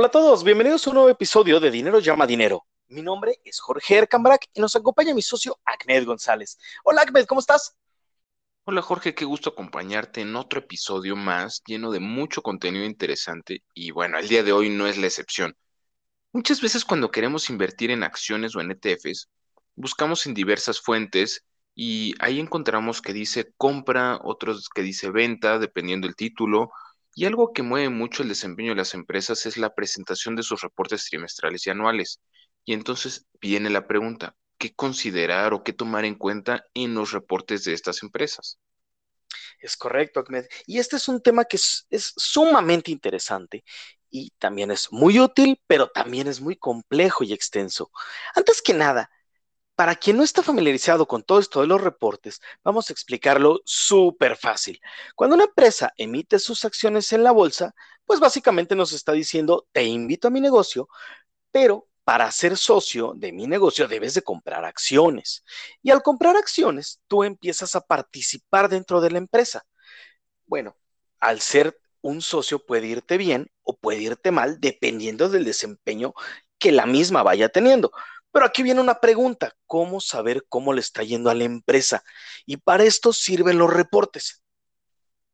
Hola a todos, bienvenidos a un nuevo episodio de Dinero llama Dinero. Mi nombre es Jorge Ercambrak y nos acompaña mi socio Ahmed González. Hola Ahmed, ¿cómo estás? Hola Jorge, qué gusto acompañarte en otro episodio más lleno de mucho contenido interesante y bueno, el día de hoy no es la excepción. Muchas veces cuando queremos invertir en acciones o en ETFs, buscamos en diversas fuentes y ahí encontramos que dice compra, otros que dice venta, dependiendo del título, y algo que mueve mucho el desempeño de las empresas es la presentación de sus reportes trimestrales y anuales. Y entonces viene la pregunta, ¿qué considerar o qué tomar en cuenta en los reportes de estas empresas? Es correcto, Ahmed. Y este es un tema que es, es, sumamente interesante y también es muy útil, pero también es muy complejo y extenso. Antes que nada, para quien no está familiarizado con todo esto de los reportes, vamos a explicarlo súper fácil. Cuando una empresa emite sus acciones en la bolsa, pues básicamente nos está diciendo, te invito a mi negocio, pero para ser socio de mi negocio debes de comprar acciones. Y al comprar acciones, tú empiezas a participar dentro de la empresa. Bueno, al ser un socio puede irte bien o puede irte mal dependiendo del desempeño que la misma vaya teniendo. Pero aquí viene una pregunta, ¿cómo saber cómo le está yendo a la empresa? Y para esto sirven los reportes.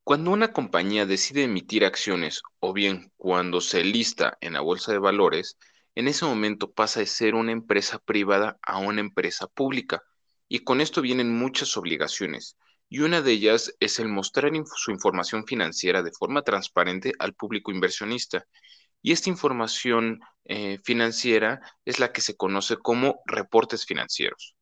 Cuando una compañía decide emitir acciones o bien cuando se lista en la bolsa de valores, en ese momento pasa de ser una empresa privada a una empresa pública. Y con esto vienen muchas obligaciones. Y una de ellas es el mostrar su información financiera de forma transparente al público inversionista. Y esta información eh, financiera es la que se conoce como reportes financieros.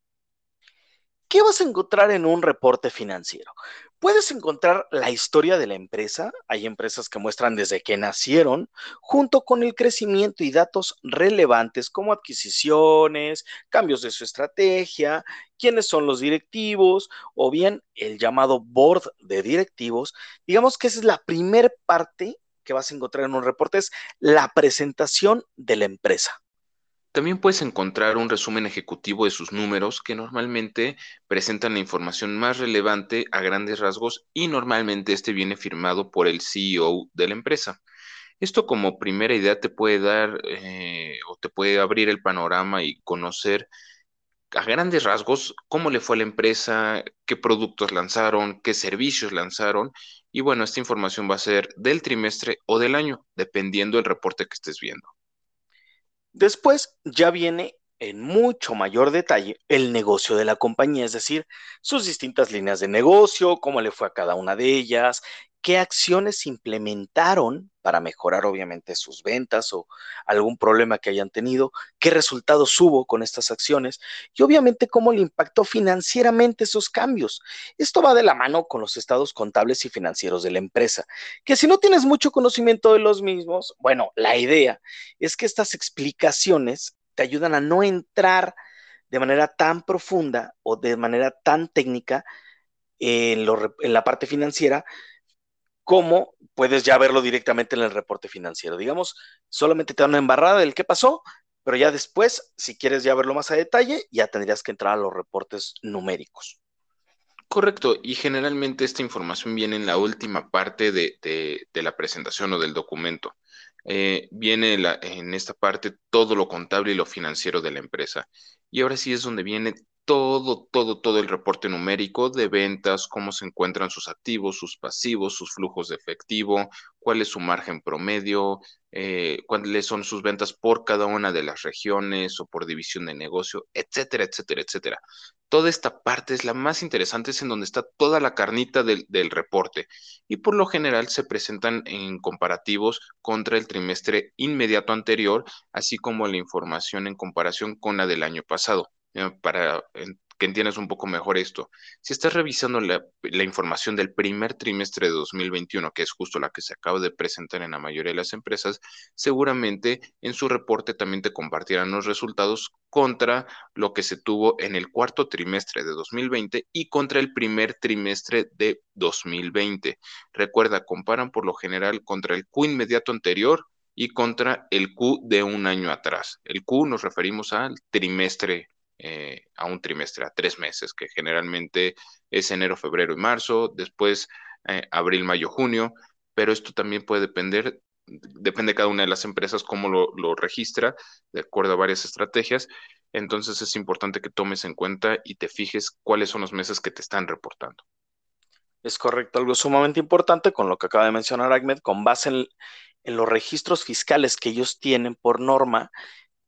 ¿Qué vas a encontrar en un reporte financiero? Puedes encontrar la historia de la empresa. Hay empresas que muestran desde que nacieron, junto con el crecimiento y datos relevantes como adquisiciones, cambios de su estrategia, quiénes son los directivos o bien el llamado board de directivos. Digamos que esa es la primer parte que vas a encontrar en un reporte es la presentación de la empresa. También puedes encontrar un resumen ejecutivo de sus números que normalmente presentan la información más relevante a grandes rasgos y normalmente este viene firmado por el CEO de la empresa. Esto como primera idea te puede dar eh, o te puede abrir el panorama y conocer a grandes rasgos cómo le fue a la empresa, qué productos lanzaron, qué servicios lanzaron. Y bueno, esta información va a ser del trimestre o del año, dependiendo del reporte que estés viendo. Después ya viene en mucho mayor detalle el negocio de la compañía, es decir, sus distintas líneas de negocio, cómo le fue a cada una de ellas, qué acciones implementaron para mejorar obviamente sus ventas o algún problema que hayan tenido, qué resultados hubo con estas acciones y obviamente cómo le impactó financieramente esos cambios. Esto va de la mano con los estados contables y financieros de la empresa, que si no tienes mucho conocimiento de los mismos, bueno, la idea es que estas explicaciones te ayudan a no entrar de manera tan profunda o de manera tan técnica en, en la parte financiera, como puedes ya verlo directamente en el reporte financiero. Digamos, solamente te dan una embarrada del qué pasó, pero ya después, si quieres ya verlo más a detalle, ya tendrías que entrar a los reportes numéricos. Correcto, y generalmente esta información viene en la última parte de, la presentación o del documento. Eh, viene en esta parte todo lo contable y lo financiero de la empresa. Y ahora sí es donde viene todo, todo, todo el reporte numérico de ventas, cómo se encuentran sus activos, sus pasivos, sus flujos de efectivo, cuál es su margen promedio, eh, cuáles son sus ventas por cada una de las regiones o por división de negocio, etcétera, etcétera, etcétera. Toda esta parte es la más interesante, es en donde está toda la carnita del, del reporte y por lo general se presentan en comparativos contra el trimestre inmediato anterior, así como la información en comparación con la del año pasado. Eh, para que entiendas un poco mejor esto. Si estás revisando la, información del primer trimestre de 2021, que es justo la que se acaba de presentar en la mayoría de las empresas, seguramente en su reporte también te compartirán los resultados contra lo que se tuvo en el cuarto trimestre de 2020 y contra el primer trimestre de 2020. Recuerda, comparan por lo general contra el Q inmediato anterior y contra el Q de un año atrás. El Q nos referimos al trimestre eh, a un trimestre, a tres meses, que generalmente es enero, febrero y marzo, después eh, abril, mayo, junio, pero esto también puede depender depende de cada una de las empresas cómo lo, registra, de acuerdo a varias estrategias. Entonces es importante que tomes en cuenta y te fijes cuáles son los meses que te están reportando. Es correcto, algo sumamente importante con lo que acaba de mencionar Ahmed, con base en los registros fiscales que ellos tienen por norma,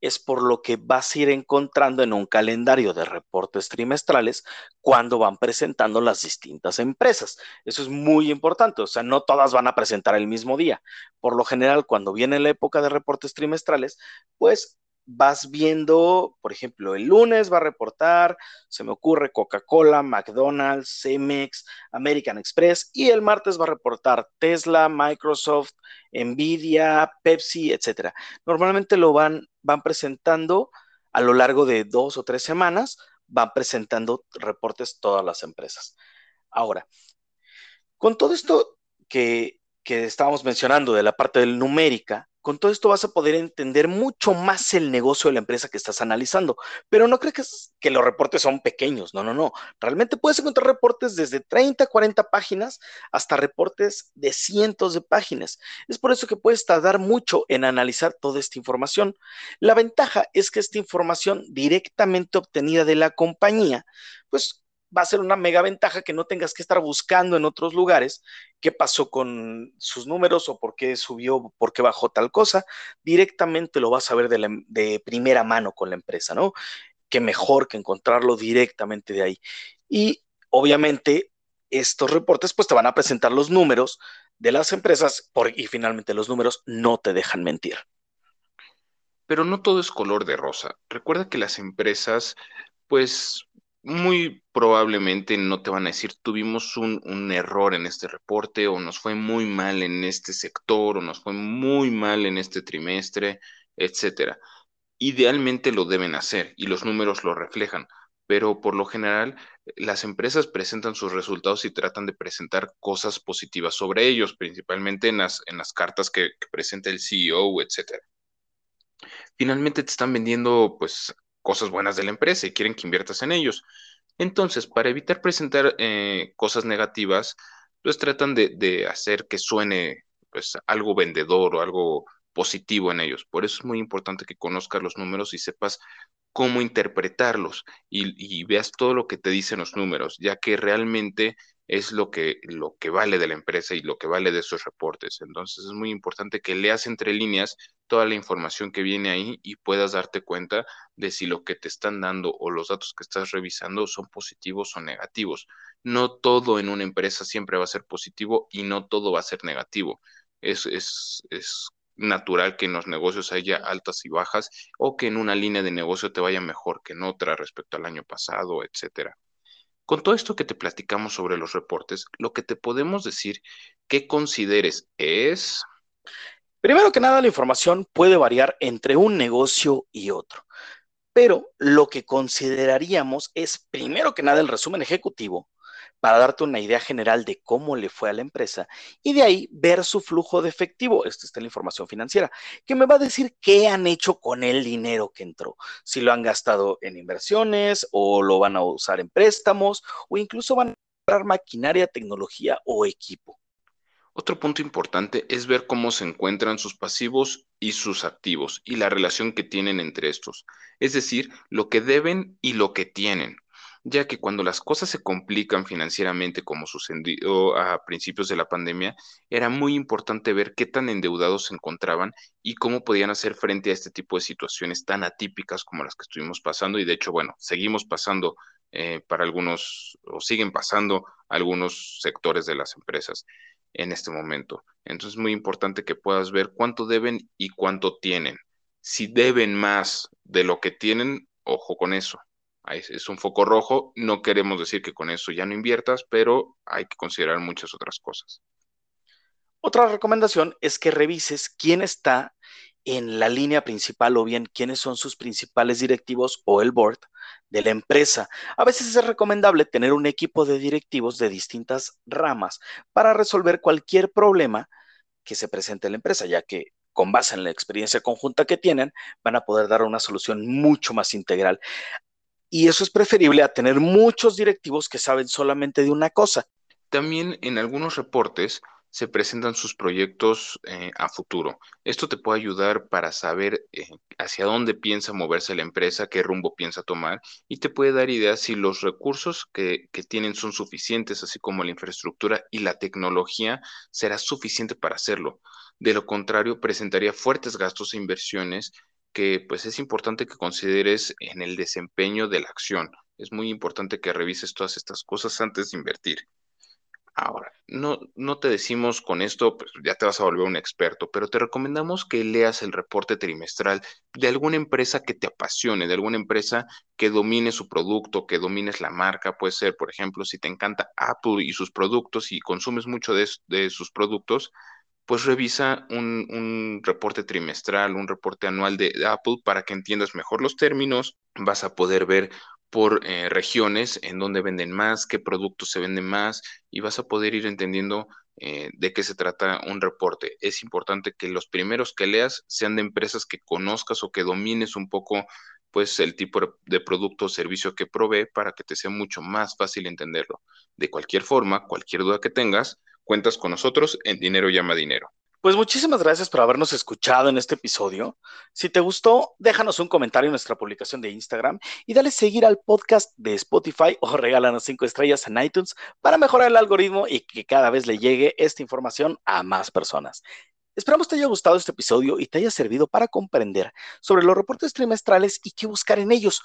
es por lo que vas a ir encontrando en un calendario de reportes trimestrales cuando van presentando las distintas empresas. Eso es muy importante, o sea, no todas van a presentar el mismo día. Por lo general, cuando viene la época de reportes trimestrales, pues vas viendo, por ejemplo, el lunes va a reportar, se me ocurre Coca-Cola, McDonald's, Cemex, American Express y el martes va a reportar Tesla, Microsoft, Nvidia, Pepsi, etcétera. Normalmente lo van, van presentando a lo largo de dos o tres semanas, van presentando reportes todas las empresas. Ahora, con todo esto que, que estábamos mencionando de la parte del numérica, con todo esto vas a poder entender mucho más el negocio de la empresa que estás analizando. Pero no crees que, los reportes son pequeños. No, no, no. Realmente puedes encontrar reportes desde 30, 40 páginas hasta reportes de cientos de páginas. Es por eso que puedes tardar mucho en analizar toda esta información. La ventaja es que esta información directamente obtenida de la compañía, pues va a ser una mega ventaja que no tengas que estar buscando en otros lugares qué pasó con sus números o por qué subió, por qué bajó tal cosa. Directamente lo vas a ver de, primera mano con la empresa, ¿no? Qué mejor que encontrarlo directamente de ahí. Y obviamente estos reportes pues te van a presentar los números de las empresas y finalmente los números no te dejan mentir. Pero no todo es color de rosa. Recuerda que las empresas pues muy probablemente no te van a decir tuvimos un, error en este reporte o nos fue muy mal en este sector o nos fue muy mal en este trimestre, etcétera. Idealmente lo deben hacer y los números lo reflejan, pero por lo general las empresas presentan sus resultados y tratan de presentar cosas positivas sobre ellos, principalmente en las, en las cartas que, que presenta el CEO, etcétera. Finalmente te están vendiendo pues cosas buenas de la empresa y quieren que inviertas en ellos. Entonces, para evitar presentar eh, cosas negativas, pues tratan de, hacer que suene pues, algo vendedor o algo positivo en ellos. Por eso es muy importante que conozcas los números y sepas cómo interpretarlos y, y veas todo lo que te dicen los números, ya que realmente es lo que, lo que vale de la empresa y lo que vale de esos reportes. Entonces es muy importante que leas entre líneas toda la información que viene ahí y puedas darte cuenta de si lo que te están dando o los datos que estás revisando son positivos o negativos. No todo en una empresa siempre va a ser positivo y no todo va a ser negativo. Es, es, es natural que en los negocios haya altas y bajas o que en una línea de negocio te vaya mejor que en otra respecto al año pasado, etcétera. Con todo esto que te platicamos sobre los reportes, lo que te podemos decir que consideres es... Primero que nada, la información puede variar entre un negocio y otro, pero lo que consideraríamos es, primero que nada, el resumen ejecutivo, para darte una idea general de cómo le fue a la empresa y de ahí ver su flujo de efectivo. Esta está la información financiera, que me va a decir qué han hecho con el dinero que entró, si lo han gastado en inversiones o lo van a usar en préstamos o incluso van a comprar maquinaria, tecnología o equipo. Otro punto importante es ver cómo se encuentran sus pasivos y sus activos y la relación que tienen entre estos, es decir, lo que deben y lo que tienen ya que cuando las cosas se complican financieramente, como sucedió a principios de la pandemia, era muy importante ver qué tan endeudados se encontraban y cómo podían hacer frente a este tipo de situaciones tan atípicas como las que estuvimos pasando. Y de hecho, bueno, seguimos pasando eh, para algunos, o siguen pasando algunos sectores de las empresas en este momento. Entonces es muy importante que puedas ver cuánto deben y cuánto tienen. Si deben más de lo que tienen, ojo con eso es un foco rojo. No queremos decir que con eso ya no inviertas, pero hay que considerar muchas otras cosas. Otra recomendación es que revises quién está en la línea principal o bien quiénes son sus principales directivos o el board de la empresa. A veces es recomendable tener un equipo de directivos de distintas ramas para resolver cualquier problema que se presente en la empresa, ya que con base en la experiencia conjunta que tienen, van a poder dar una solución mucho más integral. Y eso es preferible a tener muchos directivos que saben solamente de una cosa. También en algunos reportes se presentan sus proyectos eh, a futuro. Esto te puede ayudar para saber eh, hacia dónde piensa moverse la empresa, qué rumbo piensa tomar y te puede dar ideas si los recursos que, que tienen son suficientes, así como la infraestructura y la tecnología será suficiente para hacerlo. De lo contrario, presentaría fuertes gastos e inversiones que pues es importante que consideres en el desempeño de la acción. Es muy importante que revises todas estas cosas antes de invertir. Ahora, no, no te decimos con esto, pues ya te vas a volver un experto, pero te recomendamos que leas el reporte trimestral de alguna empresa que te apasione, de alguna empresa que domine su producto, que domines la marca. Puede ser, por ejemplo, si te encanta Apple y sus productos y consumes mucho de, de sus productos, pues revisa un, reporte trimestral, un reporte anual de, Apple para que entiendas mejor los términos. Vas a poder ver por eh, regiones en dónde venden más, qué productos se venden más y vas a poder ir entendiendo eh, de qué se trata un reporte. Es importante que los primeros que leas sean de empresas que conozcas o que domines un poco pues el tipo de producto o servicio que provee para que te sea mucho más fácil entenderlo. De cualquier forma, cualquier duda que tengas, Cuentas con nosotros en Dinero Llama Dinero. Pues muchísimas gracias por habernos escuchado en este episodio. Si te gustó, déjanos un comentario en nuestra publicación de Instagram y dale seguir al podcast de Spotify o regálanos cinco estrellas en iTunes para mejorar el algoritmo y que cada vez le llegue esta información a más personas. Esperamos te haya gustado este episodio y te haya servido para comprender sobre los reportes trimestrales y qué buscar en ellos.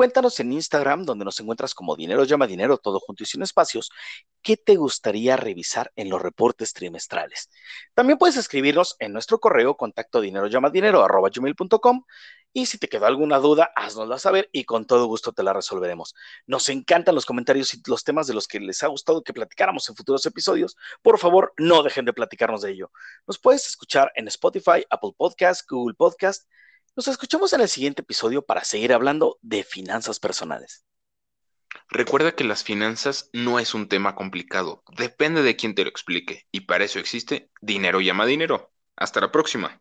Cuéntanos en Instagram, donde nos encuentras como Dinero llama dinero, todo junto y sin espacios, qué te gustaría revisar en los reportes trimestrales. También puedes escribirnos en nuestro correo contacto dinero llama dinero arroba gmail.com y si te quedó alguna duda, haznosla saber y con todo gusto te la resolveremos. Nos encantan los comentarios y los temas de los que les ha gustado que platicáramos en futuros episodios. Por favor, no dejen de platicarnos de ello. Nos puedes escuchar en Spotify, Apple Podcast, Google Podcast. Nos escuchamos en el siguiente episodio para seguir hablando de finanzas personales. Recuerda que las finanzas no es un tema complicado, depende de quién te lo explique y para eso existe Dinero llama dinero. Hasta la próxima.